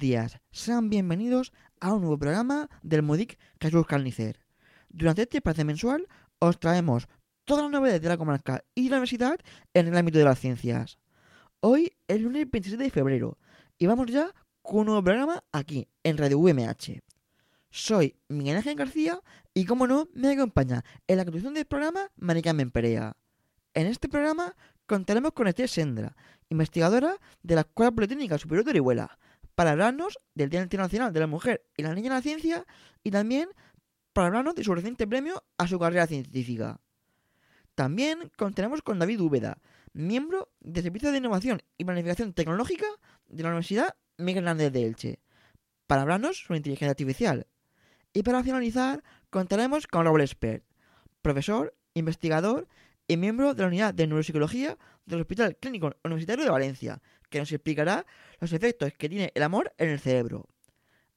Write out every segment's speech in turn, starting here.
Días, sean bienvenidos a un nuevo programa del Modic Jesús Carnicer. Durante este espacio mensual os traemos todas las novedades de la comarca y de la universidad en el ámbito de las ciencias. Hoy es lunes 27 de febrero y vamos ya con un nuevo programa aquí en Radio UMH. Soy Miguel Ángel García y como no me acompaña en la conducción del programa Maricarmen Perea. En este programa contaremos con Esther Sendra, investigadora de la Escuela Politécnica Superior de Orihuela, para hablarnos del Día Internacional de la Mujer y la Niña en la Ciencia y también para hablarnos de su reciente premio a su carrera científica. También contaremos con David Úbeda, miembro del Servicio de Innovación y Planificación Tecnológica de la Universidad Miguel Hernández de Elche, para hablarnos sobre inteligencia artificial. Y para finalizar, contaremos con Raúl Espert, profesor, investigador y miembro de la Unidad de Neuropsicología del Hospital Clínico Universitario de Valencia, que nos explicará los efectos que tiene el amor en el cerebro.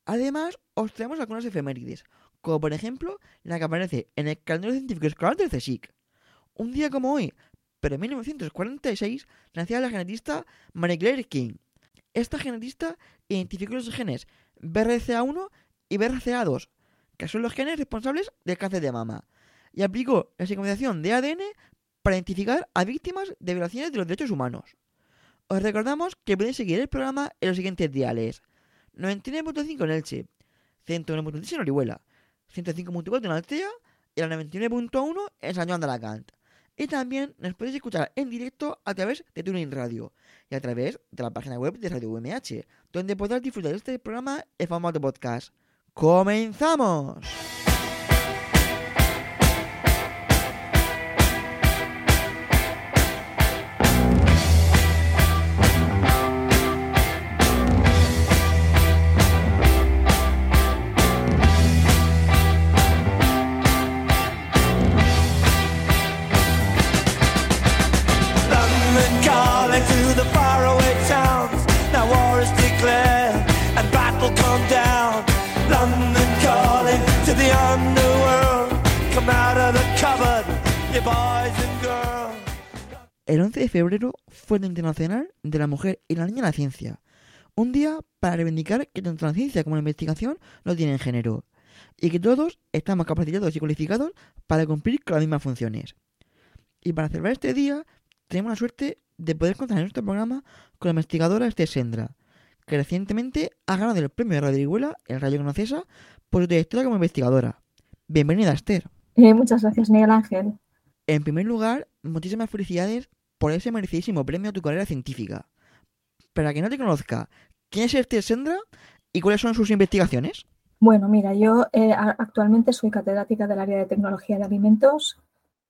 Además, os traemos algunas efemérides, como por ejemplo la que aparece en el calendario científico escolar del CSIC. Un día como hoy, pero en 1946, nacía la genetista Marie Claire King. Esta genetista identificó los genes BRCA1 y BRCA2, que son los genes responsables del cáncer de mama, y aplicó la secuenciación de ADN para identificar a víctimas de violaciones de los derechos humanos. Os recordamos que podéis seguir el programa en los siguientes diales. 99.5 en Elche, 101.3 en Orihuela, 105.4 en Altea y la 99.1 en San Juan de Alacant. Y también nos podéis escuchar en directo a través de Tuning Radio y a través de la página web de Radio UMH, donde podrás disfrutar de este programa en formato podcast. ¡Comenzamos! De febrero fue el Internacional de la Mujer y la Niña en la Ciencia. Un día para reivindicar que tanto la ciencia como la investigación no tienen género y que todos estamos capacitados y cualificados para cumplir con las mismas funciones. Y para celebrar este día, tenemos la suerte de poder contar en nuestro programa con la investigadora Esther Sendra, que recientemente ha ganado el premio de Radio Orihuela en Radio Conocesa por su trayectoria como investigadora. Bienvenida, Esther. Eh, muchas gracias, Miguel Ángel. En primer lugar, muchísimas felicidades por ese merecidísimo premio a tu carrera científica. Para quien no te conozca, ¿quién es Esther Sendra y cuáles son sus investigaciones? Bueno, mira, yo eh, actualmente soy catedrática del área de tecnología de alimentos.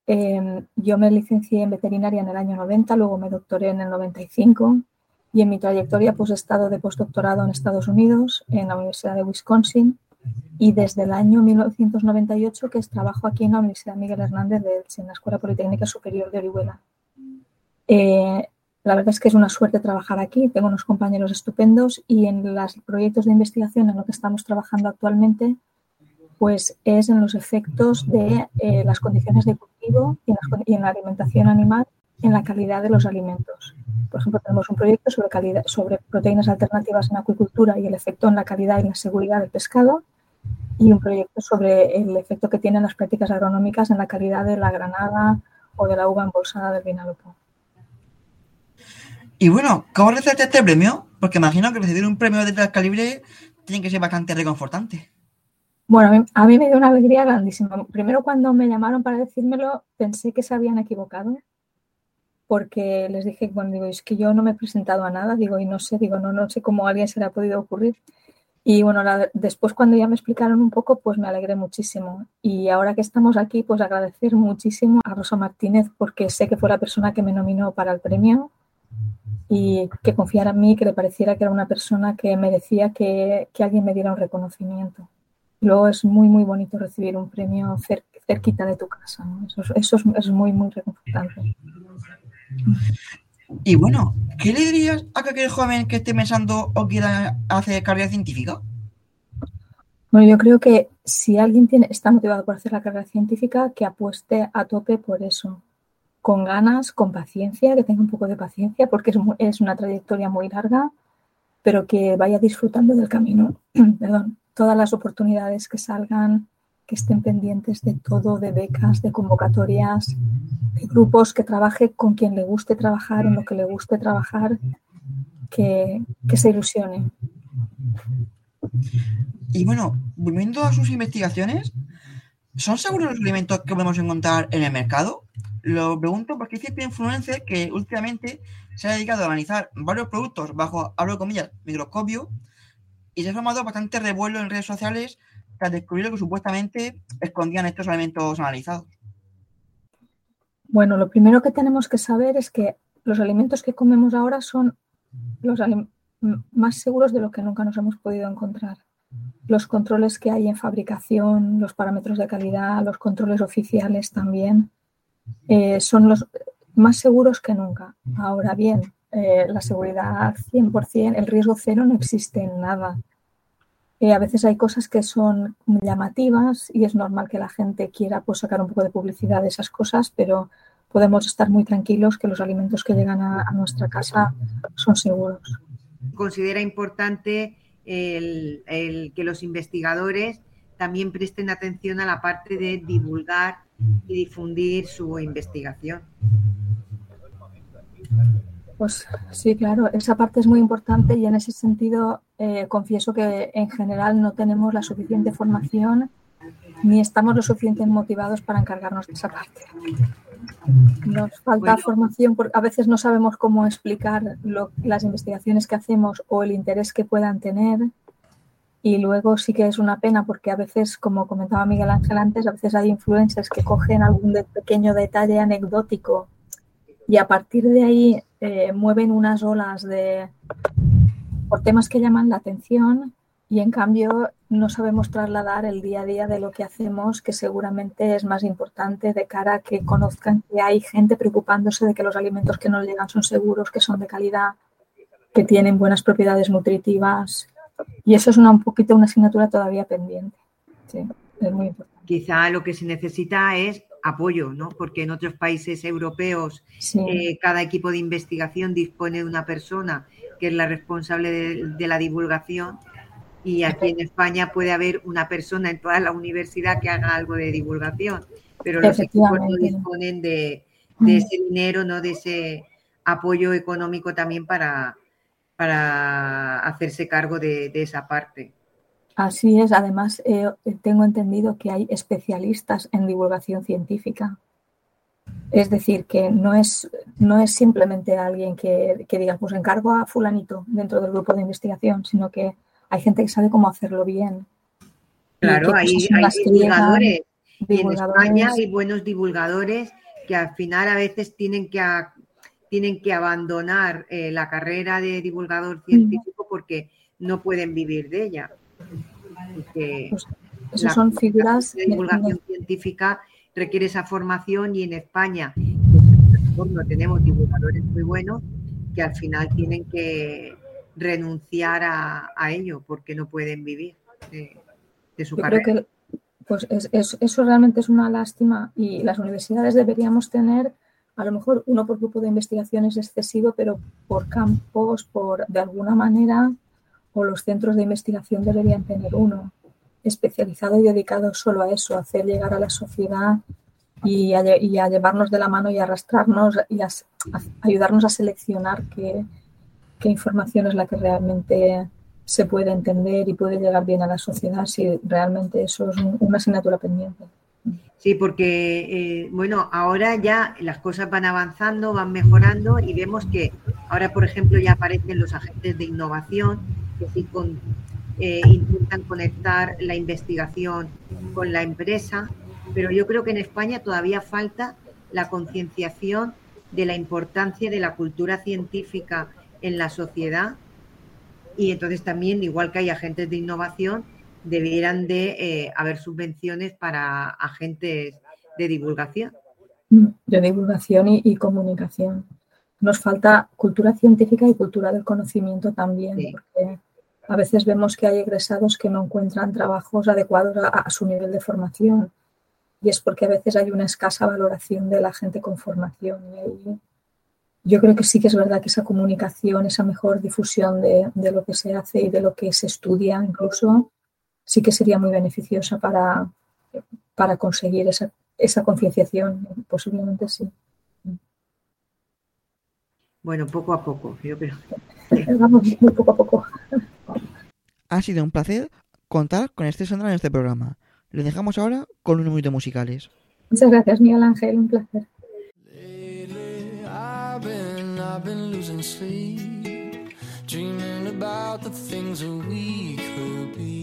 Eh, yo me licencié en veterinaria en el año 90, luego me doctoré en el 95 y en mi trayectoria pues he estado de postdoctorado en Estados Unidos, en la Universidad de Wisconsin y desde el año 1998 que trabajo aquí en la Universidad Miguel Hernández de Elche, en la Escuela Politécnica Superior de Orihuela. Eh, la verdad es que es una suerte trabajar aquí, tengo unos compañeros estupendos y en los proyectos de investigación en lo que estamos trabajando actualmente, pues es en los efectos de eh, las condiciones de cultivo y en, la alimentación animal en la calidad de los alimentos. Por ejemplo, tenemos un proyecto sobre proteínas alternativas en acuicultura y el efecto en la calidad y la seguridad del pescado y un proyecto sobre el efecto que tienen las prácticas agronómicas en la calidad de la granada o de la uva embolsada del vinalopó. Y bueno, ¿cómo recibiste este premio? Porque imagino que recibir un premio de tal calibre tiene que ser bastante reconfortante. Bueno, a mí, me dio una alegría grandísima. Primero cuando me llamaron para decírmelo, pensé que se habían equivocado, porque les dije, bueno, digo, es que yo no me he presentado a nada, digo, y no sé, digo, no, no sé cómo a alguien se le ha podido ocurrir. Y bueno, la, después cuando ya me explicaron un poco, pues me alegré muchísimo. Y ahora que estamos aquí, pues agradecer muchísimo a Rosa Martínez porque sé que fue la persona que me nominó para el premio y que confiara en mí, que le pareciera que era una persona que merecía que, que alguien me diera un reconocimiento. Luego es muy, muy bonito recibir un premio cerquita de tu casa. ¿no? Eso, eso es, es, muy, muy reconfortante. Y bueno, ¿qué le dirías a aquel joven que esté pensando o quiera hacer carrera científica? Bueno, yo creo que si alguien tiene, está motivado por hacer la carrera científica, que apueste a tope por eso con ganas, con paciencia, que tenga un poco de paciencia, porque es, es una trayectoria muy larga, pero que vaya disfrutando del camino. Perdón, todas las oportunidades que salgan, que estén pendientes de todo, de becas, de convocatorias, de grupos, que trabaje con quien le guste trabajar, en lo que le guste trabajar, que, que se ilusione. Y bueno, volviendo a sus investigaciones, ¿son seguros los alimentos que podemos encontrar en el mercado? Lo pregunto porque hay influencer que últimamente se ha dedicado a analizar varios productos bajo, abro comillas, microscopio y se ha formado bastante revuelo en redes sociales tras descubrir que supuestamente escondían estos alimentos analizados. Bueno, lo primero que tenemos que saber es que los alimentos que comemos ahora son los más seguros de lo que nunca nos hemos podido encontrar. Los controles que hay en fabricación, los parámetros de calidad, los controles oficiales también eh, son los más seguros que nunca. Ahora bien, eh, la seguridad 100%, el riesgo cero no existe en nada. Eh, a veces hay cosas que son llamativas y es normal que la gente quiera pues, sacar un poco de publicidad de esas cosas, pero podemos estar muy tranquilos que los alimentos que llegan a, a nuestra casa son seguros. Considera importante el, el que los investigadores también presten atención a la parte de divulgar y difundir su investigación. Pues sí, claro, esa parte es muy importante y en ese sentido eh, confieso que en general no tenemos la suficiente formación ni estamos lo suficientemente motivados para encargarnos de esa parte. Nos falta bueno. formación porque a veces no sabemos cómo explicar lo, las investigaciones que hacemos o el interés que puedan tener y luego sí que es una pena porque a veces, como comentaba Miguel Ángel antes, a veces hay influencers que cogen algún pequeño detalle anecdótico y a partir de ahí eh, mueven unas olas de por temas que llaman la atención y en cambio no sabemos trasladar el día a día de lo que hacemos, que seguramente es más importante de cara a que conozcan que hay gente preocupándose de que los alimentos que nos llegan son seguros, que son de calidad, que tienen buenas propiedades nutritivas y eso es una, un poquito una asignatura todavía pendiente. Sí, es muy importante. Quizá lo que se necesita es apoyo, ¿no? Porque en otros países europeos sí. eh, cada equipo de investigación dispone de una persona que es la responsable de, de, la divulgación y aquí en España puede haber una persona en toda la universidad que haga algo de divulgación, pero los equipos no disponen de, de ese dinero, ¿no? De ese apoyo económico también para, para hacerse cargo de, de esa parte. Así es, además eh, tengo entendido que hay especialistas en divulgación científica. Es decir, que no es, no es simplemente alguien que, que diga, pues encargo a fulanito dentro del grupo de investigación, sino que hay gente que sabe cómo hacerlo bien. Claro, hay, hay divulgadores. divulgadores. Y en España hay buenos divulgadores que al final a veces tienen que tienen que abandonar eh, la carrera de divulgador científico porque no pueden vivir de ella. Porque pues, son figuras de divulgación de... científica requiere esa formación y en España no tenemos divulgadores muy buenos que al final tienen que renunciar a, a ello porque no pueden vivir de, de su Yo carrera. Creo que, pues es, es, eso realmente es una lástima y las universidades deberíamos tener a lo mejor uno por grupo de investigación es excesivo, pero por campos, por de alguna manera, o los centros de investigación deberían tener uno especializado y dedicado solo a eso, hacer llegar a la sociedad y a, llevarnos de la mano y a arrastrarnos y a ayudarnos a seleccionar qué, qué información es la que realmente se puede entender y puede llegar bien a la sociedad si realmente eso es una asignatura pendiente. Sí, porque, eh, bueno, ahora ya las cosas van avanzando, van mejorando y vemos que ahora, por ejemplo, ya aparecen los agentes de innovación, que sí, con, eh, intentan conectar la investigación con la empresa, pero yo creo que en España todavía falta la concienciación de la importancia de la cultura científica en la sociedad y entonces también, igual que hay agentes de innovación, debieran de eh, haber subvenciones para agentes de divulgación. Mm, de divulgación y, comunicación. Nos falta cultura científica y cultura del conocimiento también, porque a veces vemos que hay egresados que no encuentran trabajos adecuados a, su nivel de formación y es porque a veces hay una escasa valoración de la gente con formación. Y yo creo que sí que es verdad que esa comunicación, esa mejor difusión de, lo que se hace y de lo que se estudia incluso, sí que sería muy beneficiosa para, para conseguir esa, esa concienciación. Posiblemente sí. Bueno, poco a poco, yo creo. Vamos, muy poco a poco. Ha sido un placer contar con este Sandra en este programa. Le dejamos ahora con unos minutos musicales. Muchas gracias, Miguel Ángel, un placer. I've been losing sleep, dreaming about the things that we could be.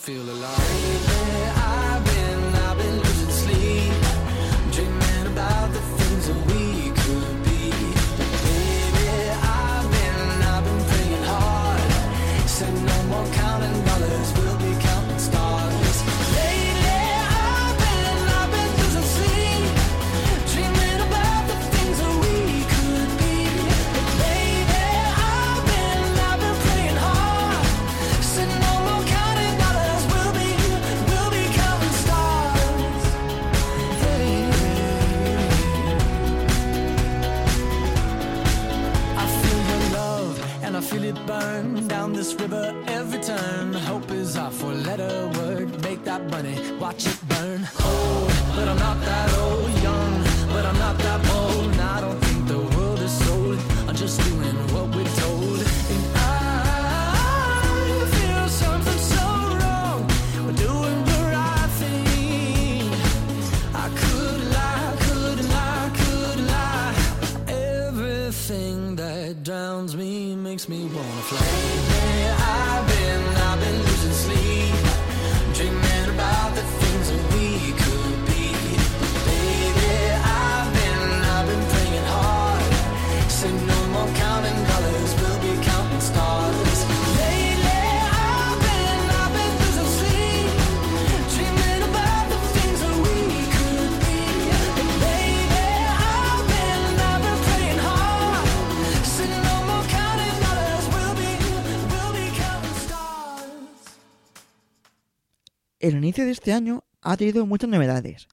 Feel alive. Inicio de este año ha traído muchas novedades.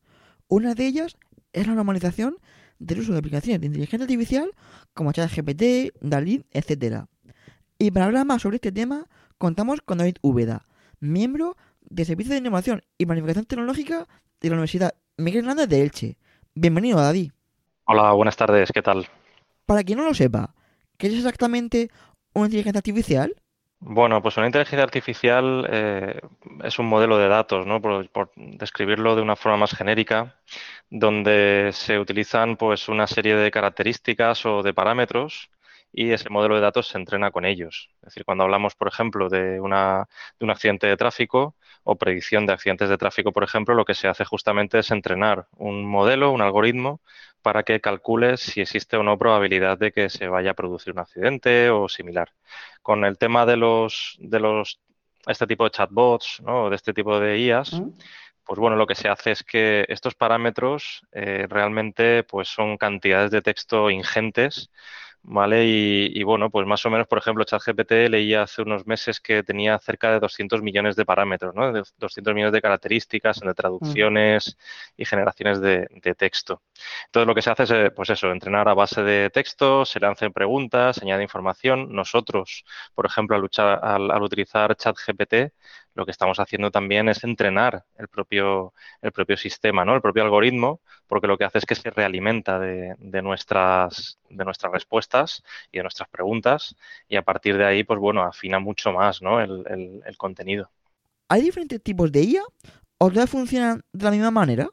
Una de ellas es la normalización del uso de aplicaciones de inteligencia artificial como ChatGPT, DALI, etc. Y para hablar más sobre este tema, contamos con David Úbeda, miembro del Servicio de Innovación y Planificación Tecnológica de la Universidad Miguel Hernández de Elche. Bienvenido, David. Hola, buenas tardes, ¿qué tal? Para quien no lo sepa, ¿qué es exactamente una inteligencia artificial? Bueno, pues una inteligencia artificial eh, es un modelo de datos, ¿no? Por, por describirlo de una forma más genérica, donde se utilizan pues una serie de características o de parámetros y ese modelo de datos se entrena con ellos. Es decir, cuando hablamos, por ejemplo, de, una, de un accidente de tráfico o predicción de accidentes de tráfico, por ejemplo, lo que se hace justamente es entrenar un modelo, un algoritmo, para que calcule si existe o no probabilidad de que se vaya a producir un accidente o similar. Con el tema de los, de los este tipo de chatbots, ¿no? de este tipo de IAS, pues bueno, lo que se hace es que estos parámetros eh, realmente pues son cantidades de texto ingentes ¿vale? Y, bueno, pues más o menos, por ejemplo, ChatGPT leía hace unos meses que tenía cerca de 200 millones de parámetros, ¿no? De 200 millones de características entre traducciones y generaciones de, texto. Entonces, lo que se hace es, eh, pues eso, entrenar a base de texto, se hacen preguntas, se añade información. Nosotros, por ejemplo, al, luchar, al utilizar ChatGPT, lo que estamos haciendo también es entrenar el propio, el propio sistema, ¿no? El propio algoritmo, porque lo que hace es que se realimenta de, nuestras, de nuestras respuestas y de nuestras preguntas y a partir de ahí, pues bueno, afina mucho más, ¿no? El, el contenido. ¿Hay diferentes tipos de IA o todas funcionan de la misma manera?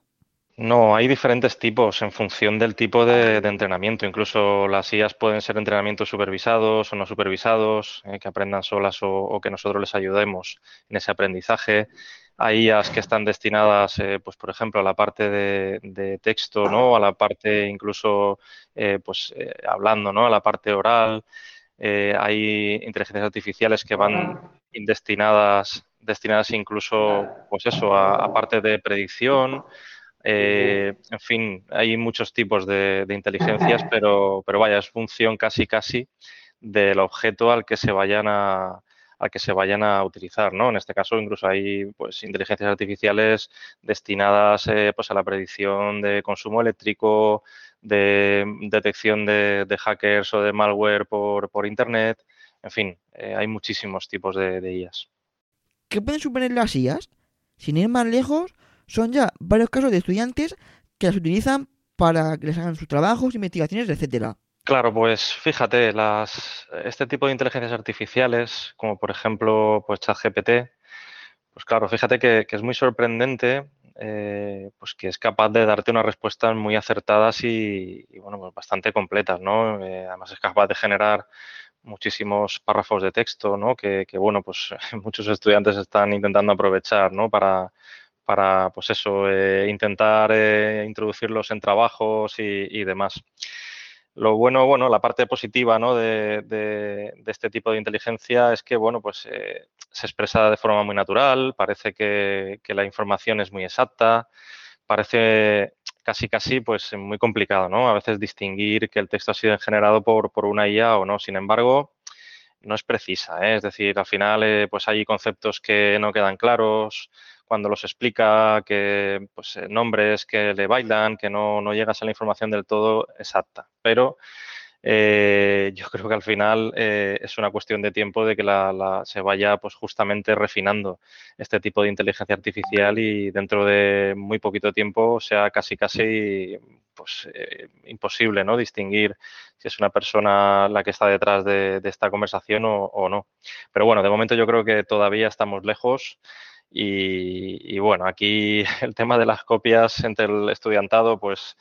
No, hay diferentes tipos en función del tipo de, entrenamiento. Incluso las IAS pueden ser entrenamientos supervisados o no supervisados, eh, que aprendan solas o, que nosotros les ayudemos en ese aprendizaje. Hay IAS que están destinadas, eh, pues por ejemplo, a la parte de, texto, ¿no? A la parte incluso, eh, pues hablando, ¿no? A la parte oral. hay inteligencias artificiales que van destinadas, destinadas incluso, pues eso, a, a parte de predicción eh, en fin, hay muchos tipos de, inteligencias, pero, pero vaya, es función casi casi del objeto al que se vayan a al que se vayan a utilizar, ¿no? En este caso, incluso hay pues inteligencias artificiales destinadas eh, pues a la predicción de consumo eléctrico, de detección de, hackers o de malware por, por internet. En fin, eh, hay muchísimos tipos de, de IAs. ¿Qué pueden suponer las IAs? Sin ir más lejos, son ya varios casos de estudiantes que las utilizan para que les hagan sus trabajos, investigaciones, etcétera. Claro, pues fíjate, las, este tipo de inteligencias artificiales, como por ejemplo pues ChatGPT, pues claro, fíjate que, es muy sorprendente eh, pues que es capaz de darte unas respuestas muy acertadas y, bueno, pues bastante completas, ¿no? Eh, además es capaz de generar muchísimos párrafos de texto, ¿no? Que, que, bueno, pues muchos estudiantes están intentando aprovechar, ¿no? Para, para, pues eso, eh, intentar eh, introducirlos en trabajos y, demás. Lo bueno, bueno, la parte positiva ¿no? de, este tipo de inteligencia es que, bueno, pues eh, se expresa de forma muy natural, parece que, la información es muy exacta, parece casi casi pues muy complicado, ¿no? A veces distinguir que el texto ha sido generado por, por una IA o no. Sin embargo, no es precisa, es decir, al final pues hay conceptos que no quedan claros, cuando los explica, que pues, eh, nombres que le bailan, que no, no llegas a la información del todo exacta. Pero eh, yo creo que al final eh, es una cuestión de tiempo de que la, se vaya pues justamente refinando este tipo de inteligencia artificial y dentro de muy poquito tiempo sea casi casi pues imposible no distinguir si es una persona la que está detrás de, esta conversación o, no. Pero bueno, de momento yo creo que todavía estamos lejos. Y, bueno, aquí el tema de las copias entre el estudiantado, pues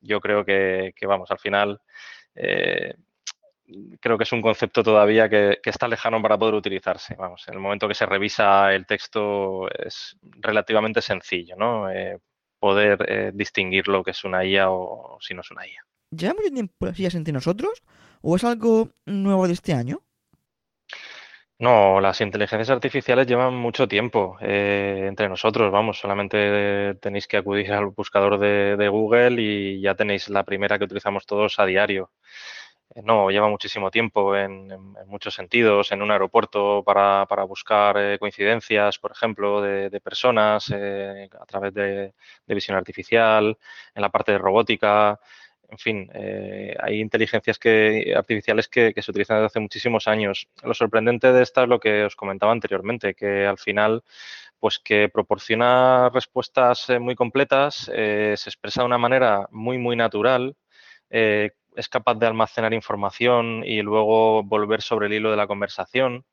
yo creo que, vamos, al final eh, creo que es un concepto todavía que, está lejano para poder utilizarse. Vamos, en el momento que se revisa el texto es relativamente sencillo, ¿no? Eh, poder eh, distinguir lo que es una IA o, si no es una IA. ¿Lleva mucho tiempo las IAs entre nosotros o es algo nuevo de este año? No, las inteligencias artificiales llevan mucho tiempo eh, entre nosotros, vamos, solamente tenéis que acudir al buscador de, Google y ya tenéis la primera que utilizamos todos a diario. Eh, no, lleva muchísimo tiempo en, muchos sentidos, en un aeropuerto para, para buscar eh, coincidencias, por ejemplo, de, de personas a través de, de visión artificial, en la parte de robótica, en fin, eh, hay inteligencias que, artificiales que, se utilizan desde hace muchísimos años. Lo sorprendente de esta es lo que os comentaba anteriormente, que al final, pues que proporciona respuestas eh, muy completas, eh, se expresa de una manera muy, muy natural, es capaz de almacenar información y luego volver sobre el hilo de la conversación.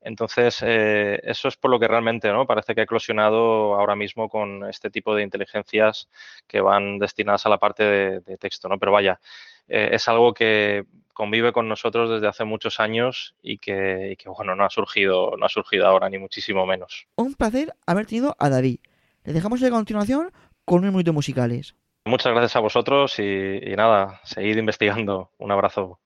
Entonces, eh, eso es por lo que realmente ¿no? parece que ha eclosionado ahora mismo con este tipo de inteligencias que van destinadas a la parte de, texto. ¿no? Pero vaya, eh, es algo que convive con nosotros desde hace muchos años y que, bueno, no ha surgido, no ha surgido ahora ni muchísimo menos. Un placer haber tenido a David. Le dejamos a continuación con unos minutos musicales. Muchas gracias a vosotros y, y nada, seguid investigando. Un abrazo.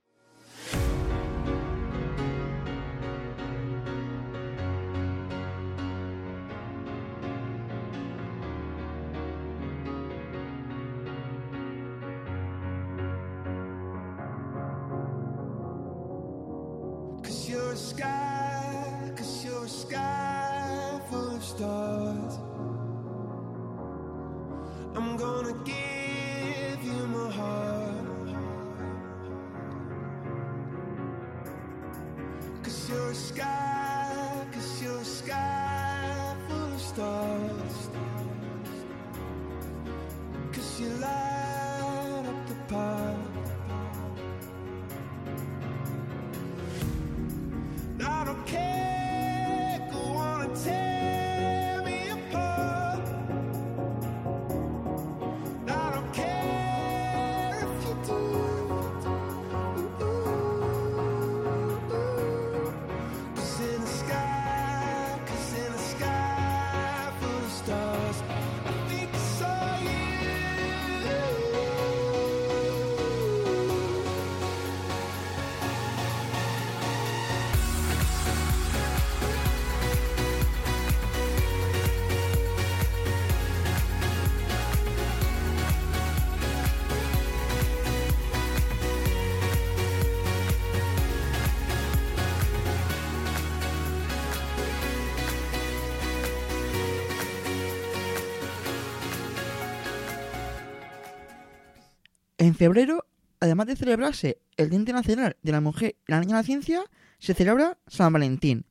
En febrero, además de celebrarse el Día Internacional de la Mujer y la Niña de la Ciencia, se celebra San Valentín,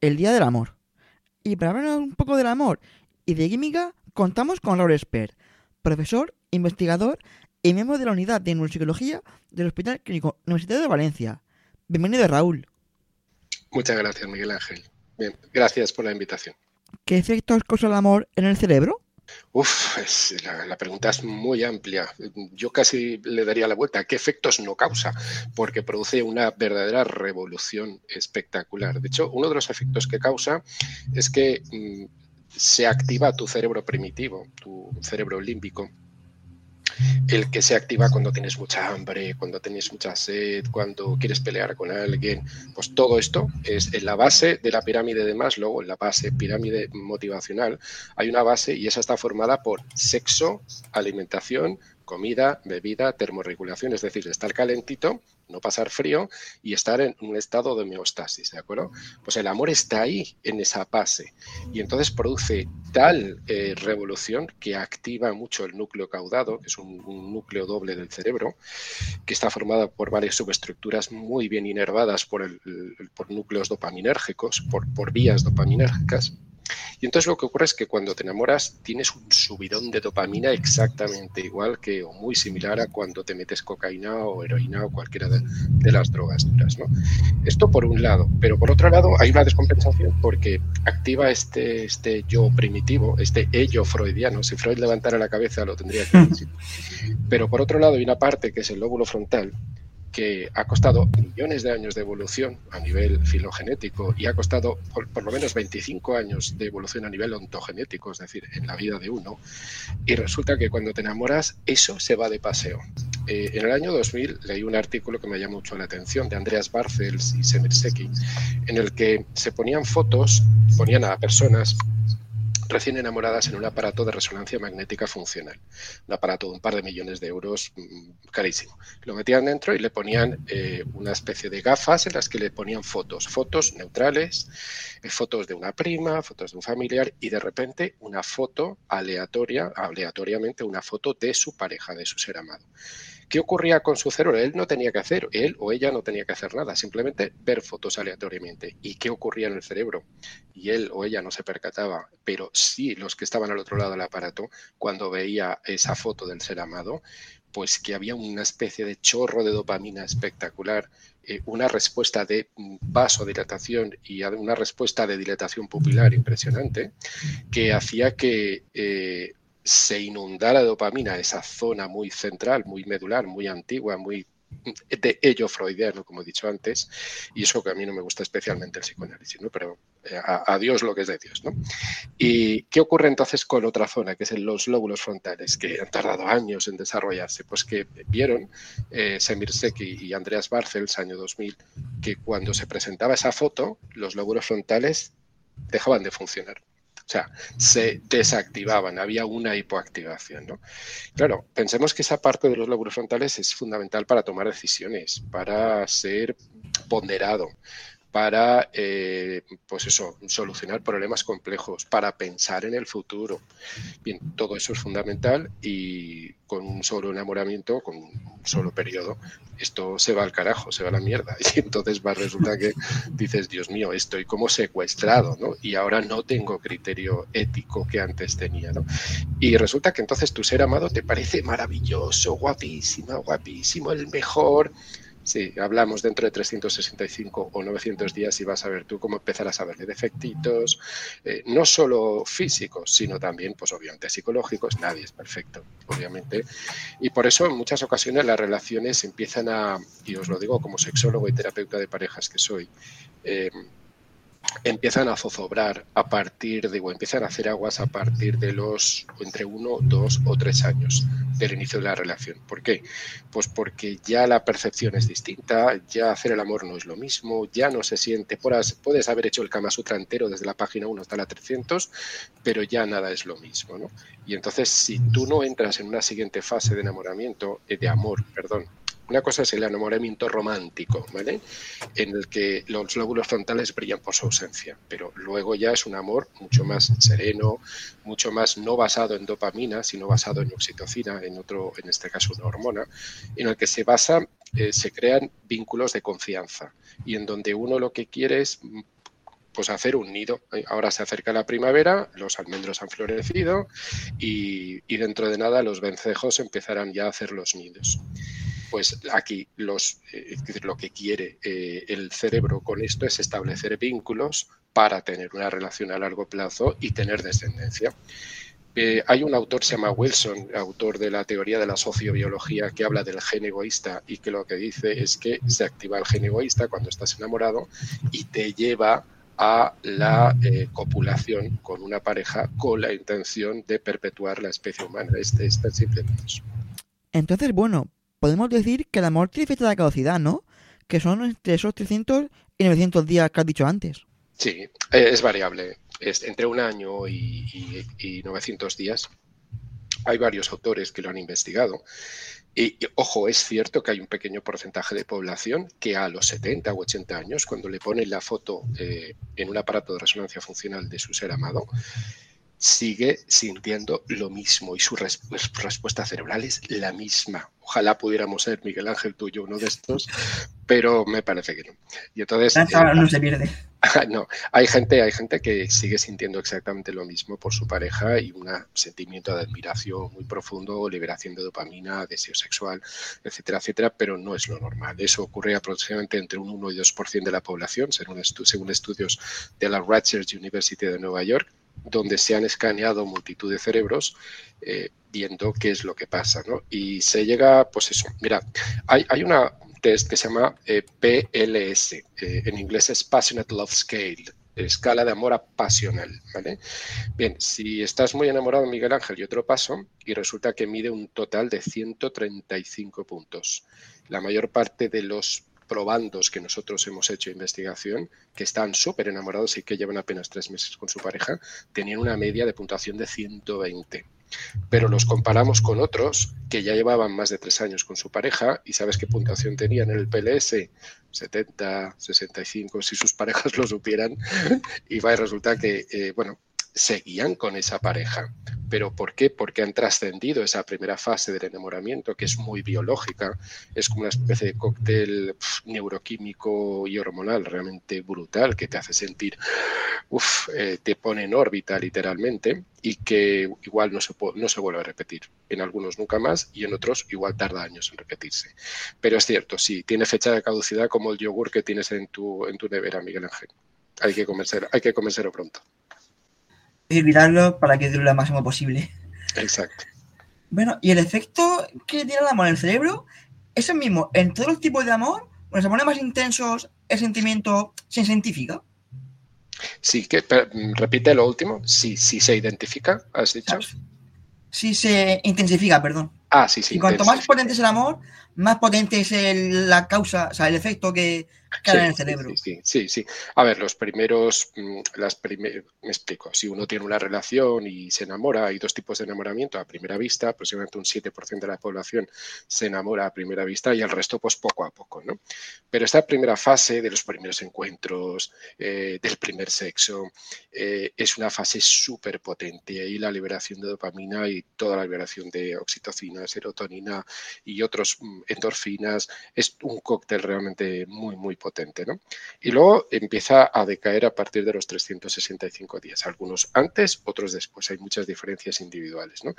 el Día del Amor. Y para hablar un poco del amor y de química, contamos con Laura Esper, profesor, investigador y miembro de la unidad de neuropsicología del Hospital Clínico Universitario de Valencia. Bienvenido, Raúl. Muchas gracias, Miguel Ángel. Bien, gracias por la invitación. ¿Qué efectos causa el amor en el cerebro? Uf, la, pregunta es muy amplia. Yo casi le daría la vuelta. ¿Qué efectos no causa? Porque produce una verdadera revolución espectacular. De hecho, uno de los efectos que causa es que mm, se activa tu cerebro primitivo, tu cerebro límbico el que se activa cuando tienes mucha hambre, cuando tienes mucha sed, cuando quieres pelear con alguien, pues todo esto es en la base de la pirámide de Maslow, en la base pirámide motivacional, hay una base y esa está formada por sexo, alimentación, comida, bebida, termorregulación, es decir, estar calentito, no pasar frío y estar en un estado de homeostasis, ¿de acuerdo? Pues el amor está ahí, en esa base, y entonces produce tal eh, revolución que activa mucho el núcleo caudado, que es un, núcleo doble del cerebro, que está formado por varias subestructuras muy bien inervadas por, núcleos dopaminérgicos, por vías dopaminérgicas, y entonces lo que ocurre es que cuando te enamoras tienes un subidón de dopamina exactamente igual que o muy similar a cuando te metes cocaína o heroína o cualquiera de, las drogas duras. ¿no? Esto por un lado, pero por otro lado hay una descompensación porque activa este, este yo primitivo, este ello freudiano. Si Freud levantara la cabeza lo tendría que decir. Pero por otro lado hay una parte que es el lóbulo frontal que ha costado millones de años de evolución a nivel filogenético y ha costado por, lo menos 25 años de evolución a nivel ontogenético, es decir, en la vida de uno, y resulta que cuando te enamoras, eso se va de paseo. Eh, en el año 2000 leí un artículo que me llamó mucho la atención de Andreas Barcels y Semir Seki, en el que se ponían fotos, ponían a personas recién enamoradas en un aparato de resonancia magnética funcional. Un aparato de un par de millones de euros mm, carísimo. Lo metían dentro y le ponían eh, una especie de gafas en las que le ponían fotos, fotos neutrales, eh, fotos de una prima, fotos de un familiar y de repente una foto aleatoria, aleatoriamente una foto de su pareja, de su ser amado. ¿Qué ocurría con su cerebro? Él no tenía que hacer, él o ella no tenía que hacer nada, simplemente ver fotos aleatoriamente. ¿Y qué ocurría en el cerebro? Y él o ella no se percataba, pero sí los que estaban al otro lado del aparato, cuando veía esa foto del ser amado, pues que había una especie de chorro de dopamina espectacular, eh, una respuesta de vasodilatación y una respuesta de dilatación pupilar impresionante, que hacía que eh, se inundara de dopamina esa zona muy central, muy medular, muy antigua, muy de ello freudiano, como he dicho antes, y eso que a mí no me gusta especialmente el psicoanálisis, ¿no? pero eh, a, Dios lo que es de Dios. ¿no? ¿Y qué ocurre entonces con otra zona, que es los lóbulos frontales, que han tardado años en desarrollarse? Pues que vieron eh, Semir Seki y Andreas Barcels, año 2000, que cuando se presentaba esa foto, los lóbulos frontales dejaban de funcionar. O sea, se desactivaban, había una hipoactivación. ¿no? Claro, pensemos que esa parte de los lóbulos frontales es fundamental para tomar decisiones, para ser ponderado, para, eh, pues eso, solucionar problemas complejos, para pensar en el futuro. Bien, todo eso es fundamental y con un solo enamoramiento, con un solo periodo, esto se va al carajo, se va a la mierda. Y entonces va, resulta que dices, Dios mío, estoy como secuestrado, ¿no? Y ahora no tengo criterio ético que antes tenía, ¿no? Y resulta que entonces tu ser amado te parece maravilloso, guapísimo, guapísimo, el mejor Sí, hablamos dentro de 365 o 900 días y vas a ver tú cómo empezarás a verle defectitos, eh, no solo físicos, sino también, pues obviamente, psicológicos. Nadie es perfecto, obviamente. Y por eso en muchas ocasiones las relaciones empiezan a, y os lo digo como sexólogo y terapeuta de parejas que soy, eh, empiezan a zozobrar a partir de, o empiezan a hacer aguas a partir de los entre uno, dos o tres años del inicio de la relación. ¿Por qué? Pues porque ya la percepción es distinta, ya hacer el amor no es lo mismo, ya no se siente, puedes haber hecho el Kama Sutra entero desde la página 1 hasta la 300, pero ya nada es lo mismo, ¿no? Y entonces, si tú no entras en una siguiente fase de enamoramiento, eh, de amor, perdón, una cosa es el enamoramiento romántico, ¿vale? En el que los lóbulos frontales brillan por su ausencia, pero luego ya es un amor mucho más sereno, mucho más no basado en dopamina, sino basado en oxitocina, en otro, en este caso una hormona, en el que se basa, eh, se crean vínculos de confianza y en donde uno lo que quiere es pues hacer un nido. Ahora se acerca la primavera, los almendros han florecido y, y, dentro de nada los vencejos empezarán ya a hacer los nidos pues aquí los, eh, lo que quiere eh, el cerebro con esto es establecer vínculos para tener una relación a largo plazo y tener descendencia. Eh, hay un autor, se llama Wilson, autor de la teoría de la sociobiología, que habla del gen egoísta y que lo que dice es que se activa el gen egoísta cuando estás enamorado y te lleva a la copulación con una pareja con la intención de perpetuar la especie humana. Este es tan simple. Entonces, bueno, podemos decir que amor tiene fecha de caducidad, ¿no? Que son entre esos 300 y 900 días que has dicho antes. Sí, es variable. Es entre un año y, 900 días. Hay varios autores que lo han investigado. Y, ojo, es cierto que hay un pequeño porcentaje de población que a los 70 u 80 años, cuando le ponen la foto eh, en un aparato de resonancia funcional de su ser amado, sigue sintiendo lo mismo y su respuesta cerebral es la misma. Ojalá pudiéramos ser, Miguel Ángel, tú y yo, uno de estos, pero me parece que no. Y entonces... Eh, no se pierde. no, hay gente, hay gente que sigue sintiendo exactamente lo mismo por su pareja y un sentimiento de admiración muy profundo, liberación de dopamina, deseo sexual, etcétera, etcétera, pero no es lo normal. Eso ocurre aproximadamente entre un 1 y 2% de la población, según, según estudios de la Rutgers University de Nueva York donde se han escaneado multitud de cerebros eh, viendo qué es lo que pasa, ¿no? Y se llega, pues eso, mira, hay, una test que se llama eh, PLS, eh, en inglés es Passionate Love Scale, escala de amor apasional, ¿vale? Bien, si estás muy enamorado de Miguel Ángel, y otro paso y resulta que mide un total de 135 puntos. La mayor parte de los probandos que nosotros hemos hecho investigación, que están súper enamorados y que llevan apenas tres meses con su pareja, tenían una media de puntuación de 120. Pero los comparamos con otros que ya llevaban más de tres años con su pareja y sabes qué puntuación tenían en el PLS, 70, 65, si sus parejas lo supieran, y va a resultar que, eh, bueno, seguían con esa pareja. ¿Pero por qué? Porque han trascendido esa primera fase del enamoramiento, que es muy biológica, es como una especie de cóctel neuroquímico y hormonal realmente brutal, que te hace sentir, uff, eh, te pone en órbita literalmente, y que igual no se, no se vuelve a repetir. En algunos nunca más y en otros igual tarda años en repetirse. Pero es cierto, sí, tiene fecha de caducidad como el yogur que tienes en tu, en tu nevera, Miguel Ángel. Hay que comérselo, hay que comérselo pronto evitarlo para que dure lo máximo posible. Exacto. Bueno, y el efecto que tiene el amor en el cerebro ¿Eso mismo en todos los tipos de amor? ¿Los amores más intensos, el sentimiento se identifica? Sí, que repite lo último. Sí, sí se identifica, has dicho. Sí se intensifica, perdón. Ah, sí, sí. Y cuanto más potente es el amor, más potente es la causa, o sea, el efecto que, en el cerebro. Sí, sí, sí, A ver, los primeros, mm, las primeras, me explico, si uno tiene una relación y se enamora, hay dos tipos de enamoramiento a primera vista, aproximadamente un 7% de la población se enamora a primera vista y el resto pues poco a poco, ¿no? Pero esta primera fase de los primeros encuentros, eh, del primer sexo, eh, es una fase súper potente. Ahí la liberación de dopamina y toda la liberación de oxitocina, serotonina y otros mm, endorfinas es un cóctel realmente muy, muy potente. ¿no? Y luego empieza a decaer a partir de los 365 días, algunos antes, otros después. Hay muchas diferencias individuales. ¿no?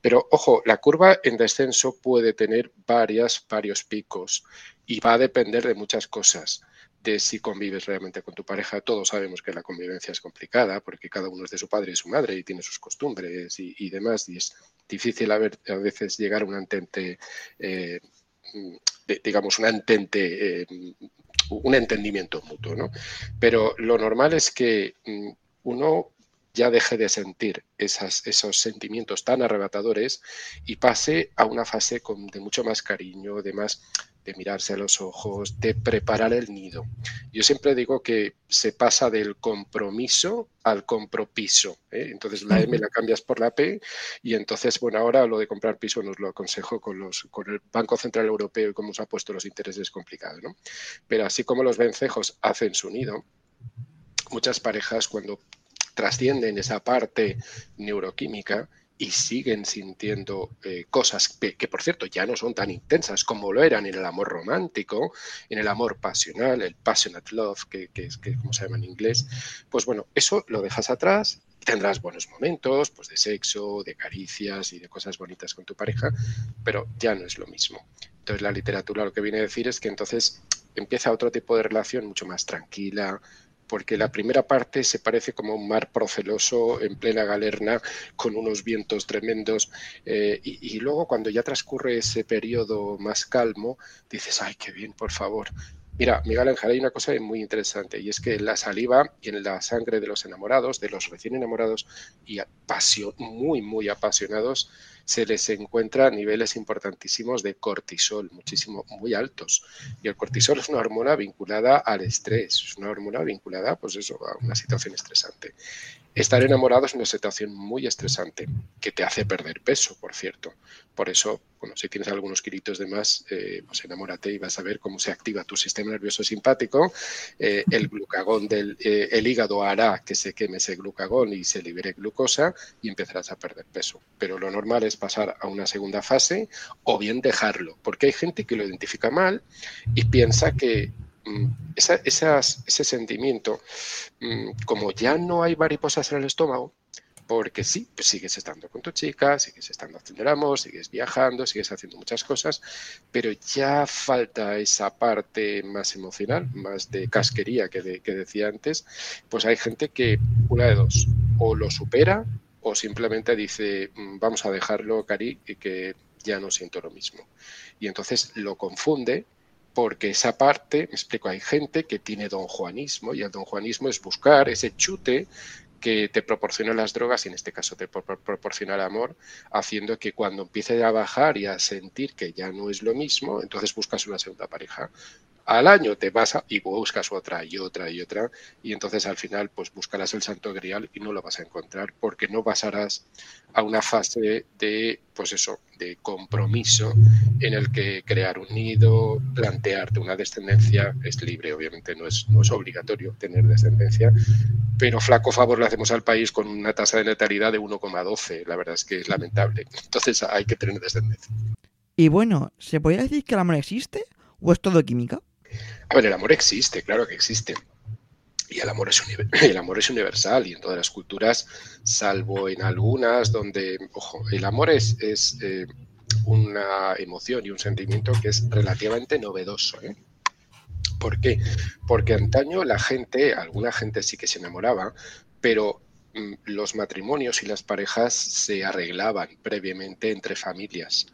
Pero ojo, la curva en descenso puede tener varias, varios picos y va a depender de muchas cosas de si convives realmente con tu pareja. Todos sabemos que la convivencia es complicada porque cada uno es de su padre y su madre y tiene sus costumbres y, demás y es difícil a, a veces llegar a un entente, eh, digamos, un entente eh, un entendimiento mutuo, ¿no? Pero lo normal es que mm, uno ya deje de sentir esas, esos sentimientos tan arrebatadores y pase a una fase con, de mucho más cariño, de más de mirarse a los ojos, de preparar el nido. Yo siempre digo que se pasa del compromiso al compropiso. ¿eh? Entonces la M la cambias por la P y entonces, bueno, ahora lo de comprar piso nos lo aconsejo con, los, con el Banco Central Europeo y cómo se ha puesto los intereses complicados. ¿no? Pero así como los vencejos hacen su nido, muchas parejas cuando trascienden esa parte neuroquímica, y siguen sintiendo eh, cosas que, por cierto, ya no son tan intensas como lo eran en el amor romántico, en el amor pasional, el passionate love, que, es que, como se llama en inglés, pues bueno, eso lo dejas atrás, tendrás buenos momentos, pues de sexo, de caricias y de cosas bonitas con tu pareja, pero ya no es lo mismo. Entonces la literatura lo que viene a decir es que entonces empieza otro tipo de relación mucho más tranquila, porque la primera parte se parece como un mar proceloso en plena galerna con unos vientos tremendos eh, y, luego cuando ya transcurre ese periodo más calmo dices, ay, qué bien, por favor. Mira, Miguel Ángel, hay una cosa muy interesante y es que en la saliva y en la sangre de los enamorados, de los recién enamorados y muy, muy apasionados, se les encuentra niveles importantísimos de cortisol, muchísimo, muy altos. Y el cortisol es una hormona vinculada al estrés, es una hormona vinculada, pues eso, a una situación estresante. Estar enamorado es una situación muy estresante que te hace perder peso, por cierto. Por eso, bueno, si tienes algunos kilitos de más, eh, pues enamórate y vas a ver cómo se activa tu sistema nervioso simpático. Eh, el glucagón del eh, el hígado hará que se queme ese glucagón y se libere glucosa y empezarás a perder peso. Pero lo normal es pasar a una segunda fase o bien dejarlo, porque hay gente que lo identifica mal y piensa que Mm, ese sentimiento, mm, como ya no hay mariposas en el estómago, porque sí, pues sigues estando con tu chica, sigues estando haciendo el amor, sigues viajando, sigues haciendo muchas cosas, pero ya falta esa parte más emocional, más de casquería que, que decía antes, pues hay gente que una de dos, o lo supera o simplemente dice, mm, vamos a dejarlo, Cari, y que ya no siento lo mismo. Y entonces lo confunde porque esa parte, me explico, hay gente que tiene don Juanismo y el don Juanismo es buscar ese chute que te proporciona las drogas y en este caso te proporciona el amor, haciendo que cuando empieces a bajar y a sentir que ya no es lo mismo, entonces buscas una segunda pareja al año te vas y buscas otra y otra y otra y entonces al final pues buscarás el santo grial y no lo vas a encontrar porque no pasarás a una fase de pues eso de compromiso en el que crear un nido plantearte una descendencia es libre obviamente no es no es obligatorio tener descendencia pero flaco favor le hacemos al país con una tasa de natalidad de 1,12 la verdad es que es lamentable entonces hay que tener descendencia. Y bueno se podría decir que el amor existe o es todo química a ver, el amor existe, claro que existe. Y el amor, es amor es universal y en todas las culturas, salvo en algunas donde, ojo, el amor es, es eh, una emoción y un sentimiento que es relativamente novedoso. ¿eh? ¿Por qué? Porque antaño la gente, alguna gente sí que se enamoraba, pero mm, los matrimonios y las parejas se arreglaban previamente entre familias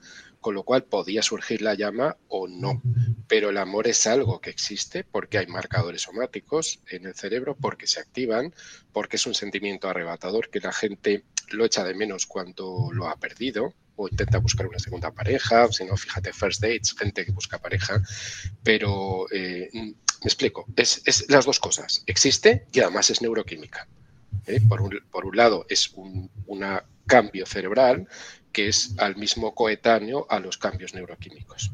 con lo cual podía surgir la llama o no. Pero el amor es algo que existe porque hay marcadores somáticos en el cerebro, porque se activan, porque es un sentimiento arrebatador que la gente lo echa de menos cuando lo ha perdido o intenta buscar una segunda pareja, si no, fíjate, first dates, gente que busca pareja, pero eh, me explico, es, las dos cosas, existe y además es neuroquímica. ¿eh? Por, un, por, un, lado es un cambio cerebral que es al mismo coetáneo a los cambios neuroquímicos.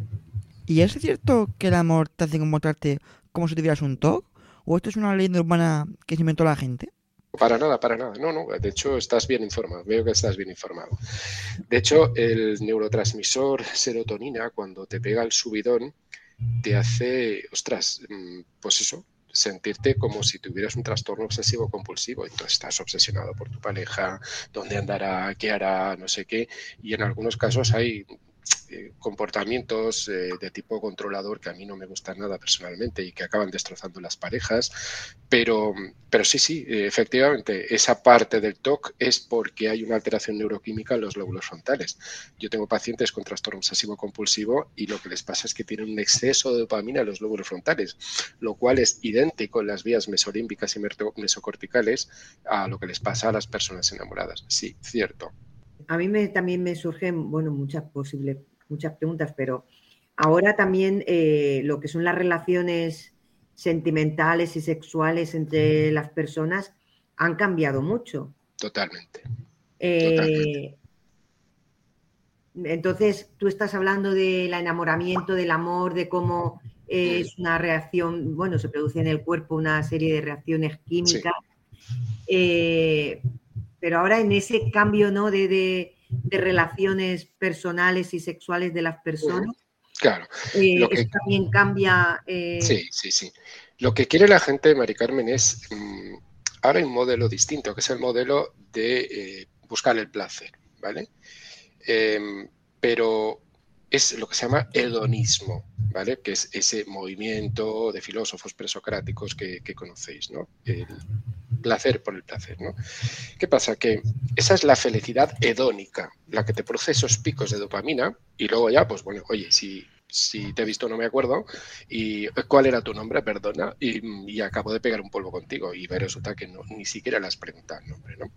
¿Y es cierto que el amor te hace comportarte como si tuvieras un TOC? ¿O esto es una leyenda urbana que se inventó la gente? Para nada, para nada. No, no. De hecho, estás bien informado. Veo que estás bien informado. De hecho, el neurotransmisor serotonina, cuando te pega el subidón, te hace, ostras, mm, pues eso, sentirte como si tuvieras un trastorno obsesivo compulsivo. Entonces estás obsesionado por tu pareja, dónde andará, qué hará, no sé qué. Y en algunos casos hay comportamientos eh, de tipo controlador que a mí no me gustan nada personalmente y que acaban destrozando las parejas. Pero, pero sí, sí, efectivamente, esa parte del TOC es porque hay una alteración neuroquímica en los lóbulos frontales. Yo tengo pacientes con trastorno obsesivo compulsivo y lo que les pasa es que tienen un exceso de dopamina en los lóbulos frontales, lo cual es idéntico en las vías mesolímbicas y mesocorticales a lo que les pasa a las personas enamoradas. Sí, cierto a mí me, también me surgen, bueno, muchas posibles, muchas preguntas, pero ahora también eh, lo que son las relaciones sentimentales y sexuales entre las personas han cambiado mucho. Totalmente. Eh, entonces, tú estás hablando del enamoramiento, del amor, de cómo es una reacción, bueno, se produce en el cuerpo una serie de reacciones químicas. Eh, pero ahora en ese cambio ¿no? de, relaciones personales y sexuales de las personas. Claro. Eh, también cambia. Eh, sí, sí, sí. Lo que quiere la gente, Mari Carmen, es. Mm, ahora hay un modelo distinto, que es el modelo de eh, buscar el placer, ¿vale? Em, pero es lo que se llama hedonismo, ¿vale? Que es ese movimiento de filósofos presocráticos que, que conocéis, ¿no? El placer por el placer, ¿no? ¿Qué pasa? Que esa es la felicidad hedónica, la que te produce esos picos de dopamina y luego ya, pues bueno, oye, si, si te he visto no me acuerdo y cuál era tu nombre, perdona, y, acabo de pegar un polvo contigo y resulta que no, ni siquiera le has preguntado el nombre, ¿no?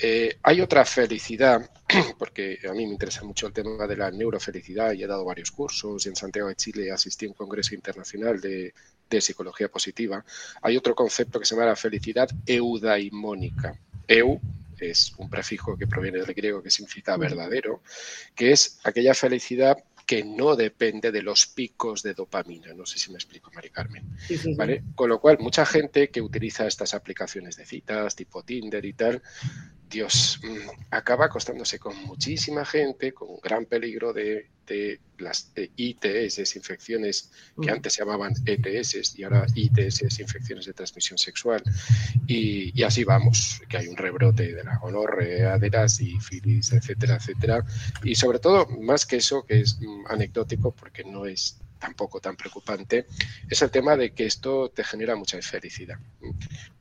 Eh, hay otra felicidad, porque a mí me interesa mucho el tema de la neurofelicidad y he dado varios cursos y en Santiago de Chile asistí a un congreso internacional de, psicología positiva. Hay otro concepto que se llama la felicidad eudaimónica. Eu es un prefijo que proviene del griego que significa verdadero, que es aquella felicidad que no depende de los picos de dopamina. No sé si me explico, Mari Carmen. ¿Vale? Con lo cual, mucha gente que utiliza estas aplicaciones de citas, tipo Tinder y tal, Dios, mm, acaba acostándose con muchísima gente, con un gran peligro de, las ITS, infecciones que antes se llamaban ETS y ahora ITS, infecciones de transmisión sexual. Y, así vamos, que hay un rebrote de la gonorrea, de la sífilis, etcétera, etcétera. Y sobre todo, más que eso, que es mm, anecdótico porque no es tampoco tan preocupante, es el tema de que esto te genera mucha infelicidad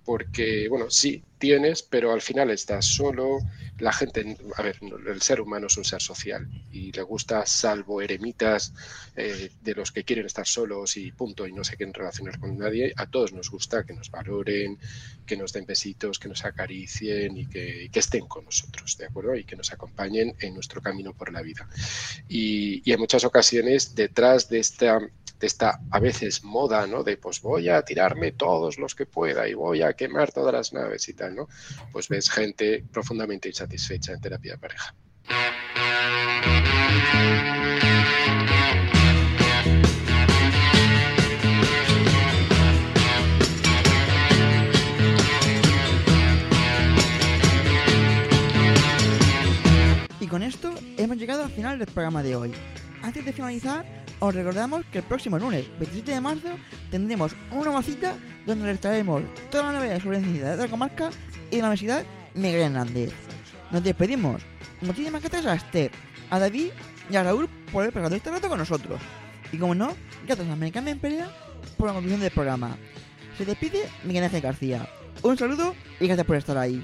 porque, bueno, sí, tienes, pero al final estás solo. La gente, a ver, el ser humano es un ser social y le gusta, salvo eremitas eh, de los que quieren estar solos y punto, y no se quieren relacionar con nadie, a todos nos gusta que nos valoren, que nos den besitos, que nos acaricien y que, estén con nosotros, ¿de acuerdo? Y que nos acompañen en nuestro camino por la vida. Y, y en muchas ocasiones, detrás de esta de esta a veces moda, ¿no? De pues voy a tirarme todos los que pueda y voy a quemar todas las naves y tal, ¿no? Pues ves gente profundamente insatisfecha en terapia de pareja. Y con esto hemos llegado al final del programa de hoy. Antes de finalizar, os recordamos que el próximo lunes, 27 de marzo, tendremos una nueva cita donde les traeremos todas las novedades sobre la ciencia de la comarca y la Universidad Miguel Hernández. Nos despedimos. Muchísimas gracias a Esther, a David y a Raúl por haber pasado este rato con nosotros. Y como no, gracias a Americana Perea por la conclusión del programa. Se despide Miguel Ángel García. Un saludo y gracias por estar ahí.